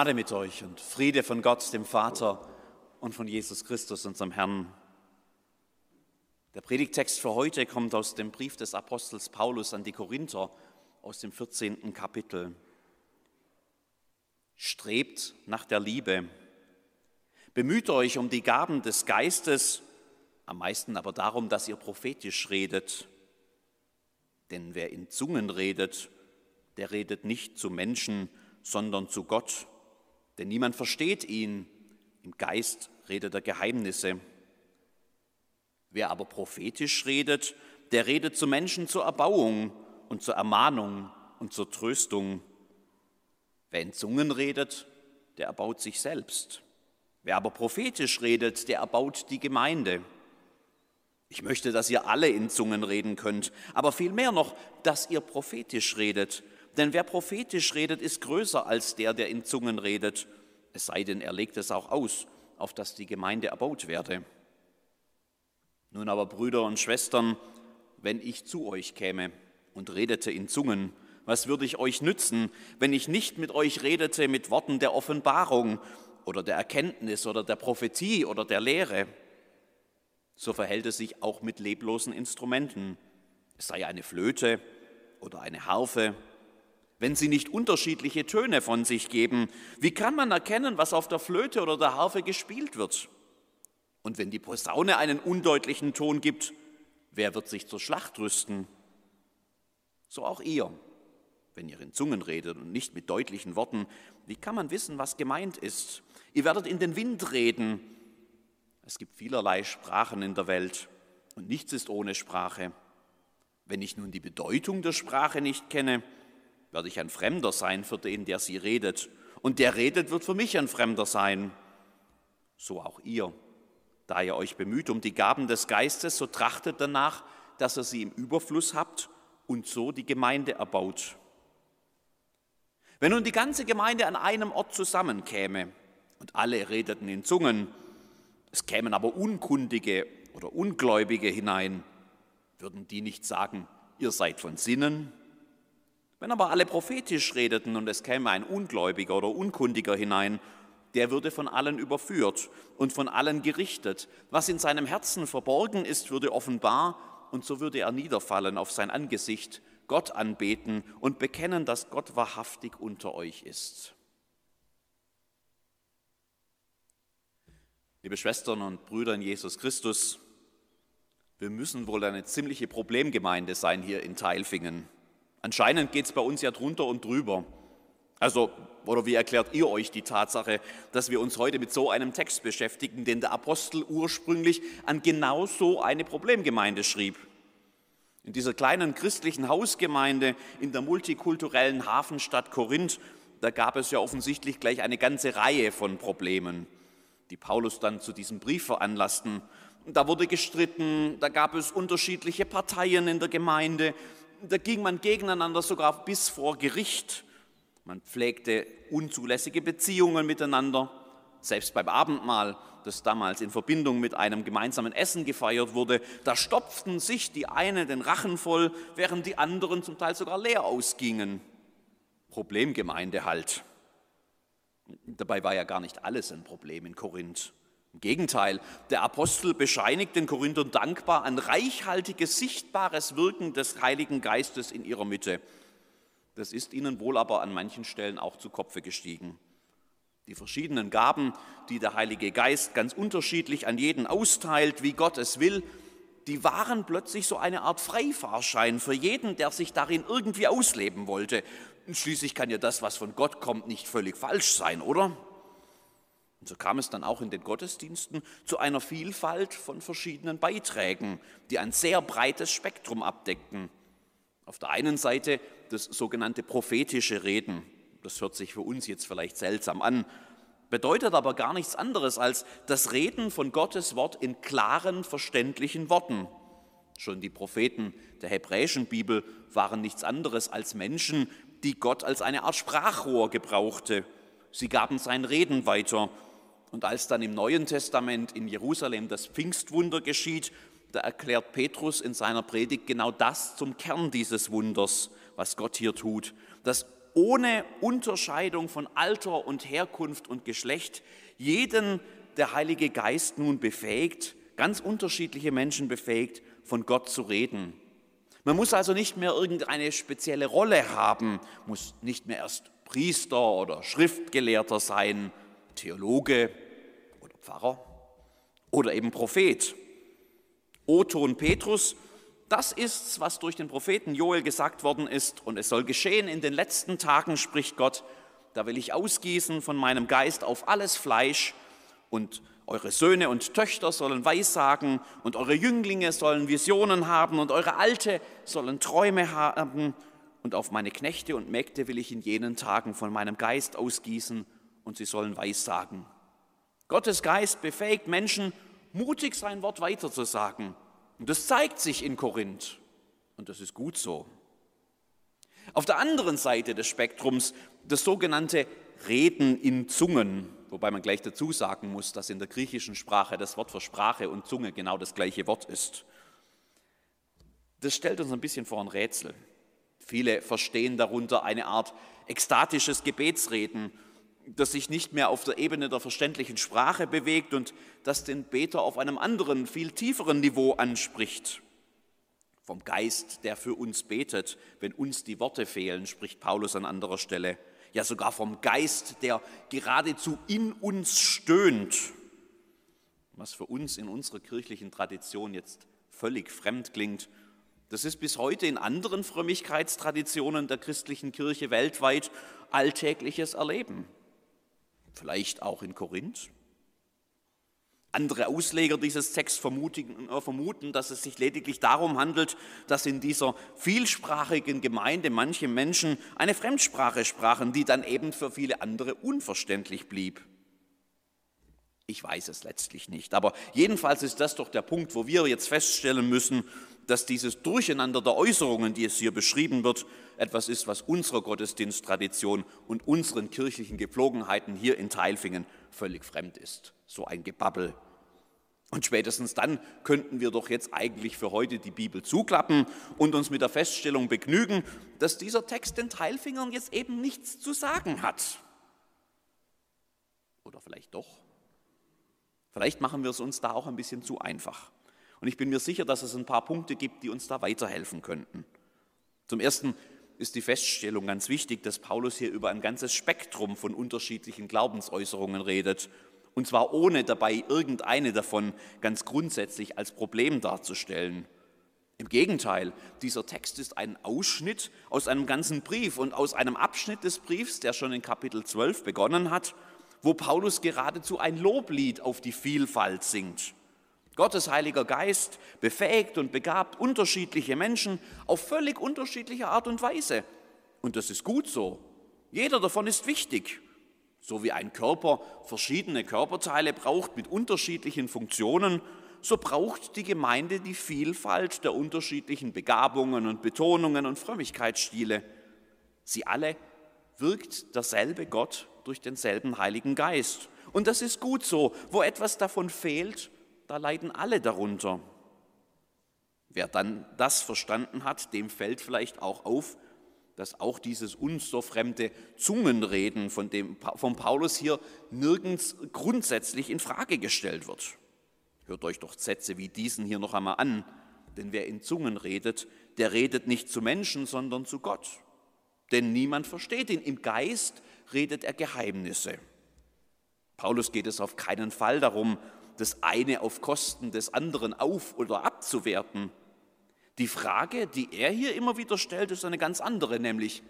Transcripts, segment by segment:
Gnade mit euch und Friede von Gott, dem Vater und von Jesus Christus, unserem Herrn. Der Predigtext für heute kommt aus dem Brief des Apostels Paulus an die Korinther aus dem 14. Kapitel. Strebt nach der Liebe. Bemüht euch um die Gaben des Geistes, am meisten aber darum, dass ihr prophetisch redet. Denn wer in Zungen redet, der redet nicht zu Menschen, sondern zu Gott. Denn niemand versteht ihn. Im Geist redet er Geheimnisse. Wer aber prophetisch redet, der redet zu Menschen zur Erbauung und zur Ermahnung und zur Tröstung. Wer in Zungen redet, der erbaut sich selbst. Wer aber prophetisch redet, der erbaut die Gemeinde. Ich möchte, dass ihr alle in Zungen reden könnt, aber vielmehr noch, dass ihr prophetisch redet. Denn wer prophetisch redet, ist größer als der, der in Zungen redet, es sei denn, er legt es auch aus, auf dass die Gemeinde erbaut werde. Nun aber, Brüder und Schwestern, wenn ich zu euch käme und redete in Zungen, was würde ich euch nützen, wenn ich nicht mit euch redete mit Worten der Offenbarung oder der Erkenntnis oder der Prophetie oder der Lehre? So verhält es sich auch mit leblosen Instrumenten, es sei eine Flöte oder eine Harfe wenn sie nicht unterschiedliche Töne von sich geben? Wie kann man erkennen, was auf der Flöte oder der Harfe gespielt wird? Und wenn die Posaune einen undeutlichen Ton gibt, wer wird sich zur Schlacht rüsten? So auch ihr, wenn ihr in Zungen redet und nicht mit deutlichen Worten, wie kann man wissen, was gemeint ist? Ihr werdet in den Wind reden. Es gibt vielerlei Sprachen in der Welt und nichts ist ohne Sprache. Wenn ich nun die Bedeutung der Sprache nicht kenne, werde ich ein Fremder sein für den, der sie redet. Und der redet, wird für mich ein Fremder sein. So auch ihr. Da ihr euch bemüht um die Gaben des Geistes, so trachtet danach, dass ihr sie im Überfluss habt und so die Gemeinde erbaut. Wenn nun die ganze Gemeinde an einem Ort zusammenkäme und alle redeten in Zungen, es kämen aber Unkundige oder Ungläubige hinein, würden die nicht sagen, ihr seid von Sinnen? Wenn aber alle prophetisch redeten und es käme ein Ungläubiger oder Unkundiger hinein, der würde von allen überführt und von allen gerichtet. Was in seinem Herzen verborgen ist, würde offenbar und so würde er niederfallen auf sein Angesicht, Gott anbeten und bekennen, dass Gott wahrhaftig unter euch ist. Liebe Schwestern und Brüder in Jesus Christus, wir müssen wohl eine ziemliche Problemgemeinde sein hier in Teilfingen. Anscheinend geht es bei uns ja drunter und drüber. Also, oder wie erklärt ihr euch die Tatsache, dass wir uns heute mit so einem Text beschäftigen, den der Apostel ursprünglich an genau so eine Problemgemeinde schrieb? In dieser kleinen christlichen Hausgemeinde in der multikulturellen Hafenstadt Korinth, da gab es ja offensichtlich gleich eine ganze Reihe von Problemen, die Paulus dann zu diesem Brief veranlassten. Da wurde gestritten, da gab es unterschiedliche Parteien in der Gemeinde, da ging man gegeneinander sogar bis vor Gericht. Man pflegte unzulässige Beziehungen miteinander. Selbst beim Abendmahl, das damals in Verbindung mit einem gemeinsamen Essen gefeiert wurde, da stopften sich die einen den Rachen voll, während die anderen zum Teil sogar leer ausgingen. Problemgemeinde halt. Dabei war ja gar nicht alles ein Problem in Korinth. Im Gegenteil, der Apostel bescheinigt den Korinthern dankbar ein reichhaltiges, sichtbares Wirken des Heiligen Geistes in ihrer Mitte. Das ist ihnen wohl aber an manchen Stellen auch zu Kopfe gestiegen. Die verschiedenen Gaben, die der Heilige Geist ganz unterschiedlich an jeden austeilt, wie Gott es will, die waren plötzlich so eine Art Freifahrschein für jeden, der sich darin irgendwie ausleben wollte. Schließlich kann ja das, was von Gott kommt, nicht völlig falsch sein, oder? Und so kam es dann auch in den Gottesdiensten zu einer Vielfalt von verschiedenen Beiträgen, die ein sehr breites Spektrum abdeckten. Auf der einen Seite das sogenannte prophetische Reden, das hört sich für uns jetzt vielleicht seltsam an, bedeutet aber gar nichts anderes als das Reden von Gottes Wort in klaren, verständlichen Worten. Schon die Propheten der hebräischen Bibel waren nichts anderes als Menschen, die Gott als eine Art Sprachrohr gebrauchte. Sie gaben sein Reden weiter und als dann im Neuen Testament in Jerusalem das Pfingstwunder geschieht, da erklärt Petrus in seiner Predigt genau das zum Kern dieses Wunders, was Gott hier tut. Das ohne Unterscheidung von Alter und Herkunft und Geschlecht jeden der Heilige Geist nun befähigt, ganz unterschiedliche Menschen befähigt, von Gott zu reden. Man muss also nicht mehr irgendeine spezielle Rolle haben, muss nicht mehr erst Priester oder Schriftgelehrter sein, Theologe oder Pfarrer oder eben Prophet. Otto und Petrus, das ist's, was durch den Propheten Joel gesagt worden ist, und es soll geschehen in den letzten Tagen, spricht Gott, da will ich ausgießen von meinem Geist auf alles Fleisch, und eure Söhne und Töchter sollen Weissagen, und eure Jünglinge sollen Visionen haben, und eure Alte sollen Träume haben, und auf meine Knechte und Mägde will ich in jenen Tagen von meinem Geist ausgießen, und sie sollen Weissagen. Gottes Geist befähigt Menschen, mutig sein Wort weiterzusagen. Und das zeigt sich in Korinth. Und das ist gut so. Auf der anderen Seite des Spektrums das sogenannte Reden in Zungen, wobei man gleich dazu sagen muss, dass in der griechischen Sprache das Wort für Sprache und Zunge genau das gleiche Wort ist. Das stellt uns ein bisschen vor ein Rätsel. Viele verstehen darunter eine Art ekstatisches Gebetsreden das sich nicht mehr auf der Ebene der verständlichen Sprache bewegt und das den Beter auf einem anderen, viel tieferen Niveau anspricht. Vom Geist, der für uns betet, wenn uns die Worte fehlen, spricht Paulus an anderer Stelle. Ja, sogar vom Geist, der geradezu in uns stöhnt. Was für uns in unserer kirchlichen Tradition jetzt völlig fremd klingt, das ist bis heute in anderen Frömmigkeitstraditionen der christlichen Kirche weltweit alltägliches Erleben vielleicht auch in Korinth. Andere Ausleger dieses Texts vermuten, äh, vermuten, dass es sich lediglich darum handelt, dass in dieser vielsprachigen Gemeinde manche Menschen eine Fremdsprache sprachen, die dann eben für viele andere unverständlich blieb. Ich weiß es letztlich nicht, aber jedenfalls ist das doch der Punkt, wo wir jetzt feststellen müssen, dass dieses Durcheinander der Äußerungen, die es hier beschrieben wird, etwas ist, was unserer Gottesdiensttradition und unseren kirchlichen Gepflogenheiten hier in Teilfingen völlig fremd ist. So ein Gebabbel. Und spätestens dann könnten wir doch jetzt eigentlich für heute die Bibel zuklappen und uns mit der Feststellung begnügen, dass dieser Text den Teilfingern jetzt eben nichts zu sagen hat. Oder vielleicht doch? Vielleicht machen wir es uns da auch ein bisschen zu einfach. Und ich bin mir sicher, dass es ein paar Punkte gibt, die uns da weiterhelfen könnten. Zum Ersten ist die Feststellung ganz wichtig, dass Paulus hier über ein ganzes Spektrum von unterschiedlichen Glaubensäußerungen redet. Und zwar ohne dabei irgendeine davon ganz grundsätzlich als Problem darzustellen. Im Gegenteil, dieser Text ist ein Ausschnitt aus einem ganzen Brief und aus einem Abschnitt des Briefs, der schon in Kapitel 12 begonnen hat, wo Paulus geradezu ein Loblied auf die Vielfalt singt. Gottes Heiliger Geist befähigt und begabt unterschiedliche Menschen auf völlig unterschiedliche Art und Weise. Und das ist gut so. Jeder davon ist wichtig. So wie ein Körper verschiedene Körperteile braucht mit unterschiedlichen Funktionen, so braucht die Gemeinde die Vielfalt der unterschiedlichen Begabungen und Betonungen und Frömmigkeitsstile. Sie alle wirkt derselbe Gott durch denselben Heiligen Geist. Und das ist gut so. Wo etwas davon fehlt, da leiden alle darunter. Wer dann das verstanden hat, dem fällt vielleicht auch auf, dass auch dieses uns so fremde Zungenreden von, dem, von Paulus hier nirgends grundsätzlich in Frage gestellt wird. Hört euch doch Sätze wie diesen hier noch einmal an, denn wer in Zungen redet, der redet nicht zu Menschen, sondern zu Gott. Denn niemand versteht ihn. Im Geist redet er Geheimnisse. Paulus geht es auf keinen Fall darum, das eine auf Kosten des anderen auf oder abzuwerten. Die Frage, die er hier immer wieder stellt, ist eine ganz andere, nämlich,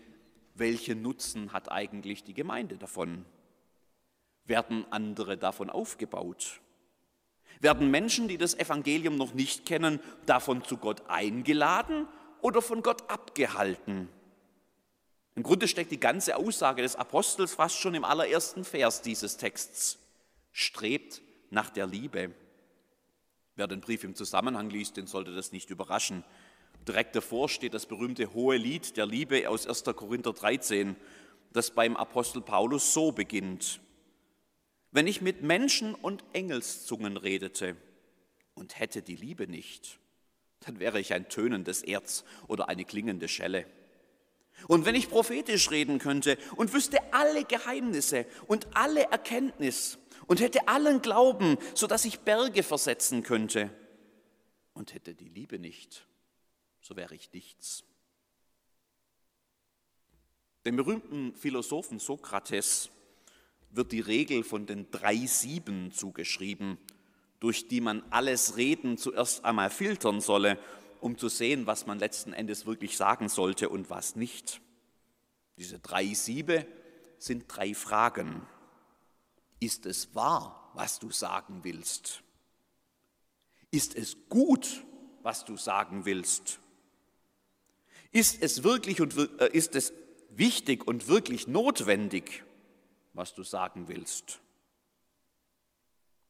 welchen Nutzen hat eigentlich die Gemeinde davon? Werden andere davon aufgebaut? Werden Menschen, die das Evangelium noch nicht kennen, davon zu Gott eingeladen oder von Gott abgehalten? Im Grunde steckt die ganze Aussage des Apostels fast schon im allerersten Vers dieses Texts. Strebt nach der Liebe. Wer den Brief im Zusammenhang liest, den sollte das nicht überraschen. Direkt davor steht das berühmte hohe Lied der Liebe aus 1. Korinther 13, das beim Apostel Paulus so beginnt. Wenn ich mit Menschen und Engelszungen redete und hätte die Liebe nicht, dann wäre ich ein tönendes Erz oder eine klingende Schelle. Und wenn ich prophetisch reden könnte und wüsste alle Geheimnisse und alle Erkenntnis und hätte allen Glauben, so dass ich Berge versetzen könnte und hätte die Liebe nicht, so wäre ich nichts. Dem berühmten Philosophen Sokrates wird die Regel von den drei Sieben zugeschrieben, durch die man alles Reden zuerst einmal filtern solle, um zu sehen, was man letzten Endes wirklich sagen sollte und was nicht. Diese drei Siebe sind drei Fragen. Ist es wahr, was du sagen willst? Ist es gut, was du sagen willst? Ist es wirklich und äh, ist es wichtig und wirklich notwendig? was du sagen willst.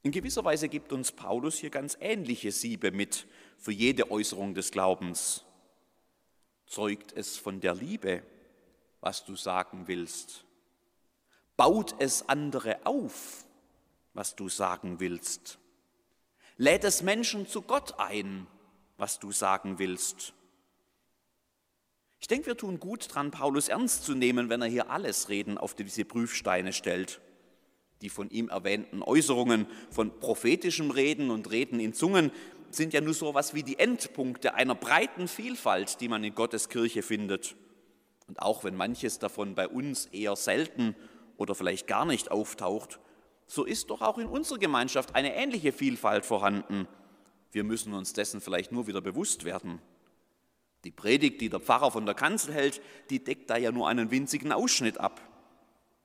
In gewisser Weise gibt uns Paulus hier ganz ähnliche Siebe mit für jede Äußerung des Glaubens. Zeugt es von der Liebe, was du sagen willst? Baut es andere auf, was du sagen willst? Lädt es Menschen zu Gott ein, was du sagen willst? Ich denke, wir tun gut dran, Paulus ernst zu nehmen, wenn er hier alles Reden auf diese Prüfsteine stellt. Die von ihm erwähnten Äußerungen von prophetischem Reden und Reden in Zungen sind ja nur so etwas wie die Endpunkte einer breiten Vielfalt, die man in Gottes Kirche findet. Und auch wenn manches davon bei uns eher selten oder vielleicht gar nicht auftaucht, so ist doch auch in unserer Gemeinschaft eine ähnliche Vielfalt vorhanden. Wir müssen uns dessen vielleicht nur wieder bewusst werden. Die Predigt, die der Pfarrer von der Kanzel hält, die deckt da ja nur einen winzigen Ausschnitt ab.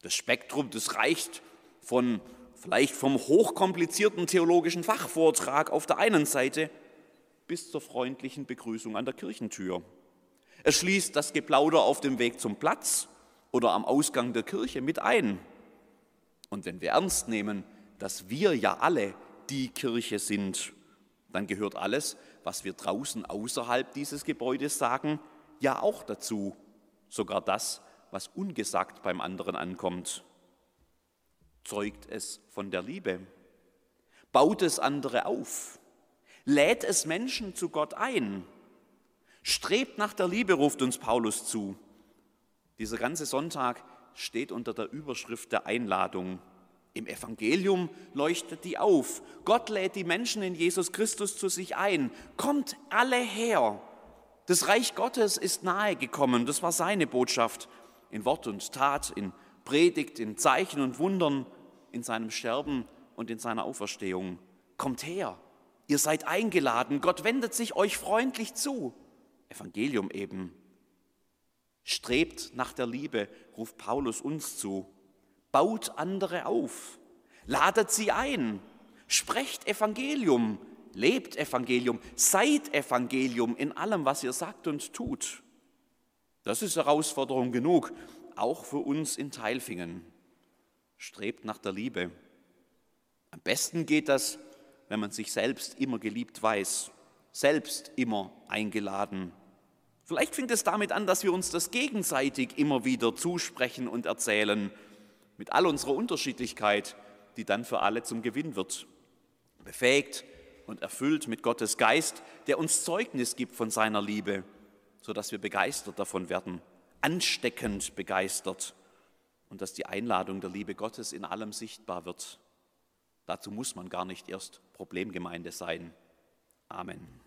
Das Spektrum, das reicht von vielleicht vom hochkomplizierten theologischen Fachvortrag auf der einen Seite bis zur freundlichen Begrüßung an der Kirchentür. Es schließt das Geplauder auf dem Weg zum Platz oder am Ausgang der Kirche mit ein. Und wenn wir ernst nehmen, dass wir ja alle die Kirche sind, dann gehört alles, was wir draußen außerhalb dieses Gebäudes sagen, ja auch dazu, sogar das, was ungesagt beim anderen ankommt. Zeugt es von der Liebe? Baut es andere auf? Lädt es Menschen zu Gott ein? Strebt nach der Liebe, ruft uns Paulus zu. Dieser ganze Sonntag steht unter der Überschrift der Einladung. Im Evangelium leuchtet die auf. Gott lädt die Menschen in Jesus Christus zu sich ein. Kommt alle her. Das Reich Gottes ist nahe gekommen. Das war seine Botschaft in Wort und Tat, in Predigt, in Zeichen und Wundern, in seinem Sterben und in seiner Auferstehung. Kommt her. Ihr seid eingeladen. Gott wendet sich euch freundlich zu. Evangelium eben. Strebt nach der Liebe, ruft Paulus uns zu baut andere auf, ladet sie ein, sprecht Evangelium, lebt Evangelium, seid Evangelium in allem, was ihr sagt und tut. Das ist Herausforderung genug, auch für uns in Teilfingen. Strebt nach der Liebe. Am besten geht das, wenn man sich selbst immer geliebt weiß, selbst immer eingeladen. Vielleicht fängt es damit an, dass wir uns das gegenseitig immer wieder zusprechen und erzählen mit all unserer Unterschiedlichkeit, die dann für alle zum Gewinn wird. Befähigt und erfüllt mit Gottes Geist, der uns Zeugnis gibt von seiner Liebe, sodass wir begeistert davon werden, ansteckend begeistert und dass die Einladung der Liebe Gottes in allem sichtbar wird. Dazu muss man gar nicht erst Problemgemeinde sein. Amen.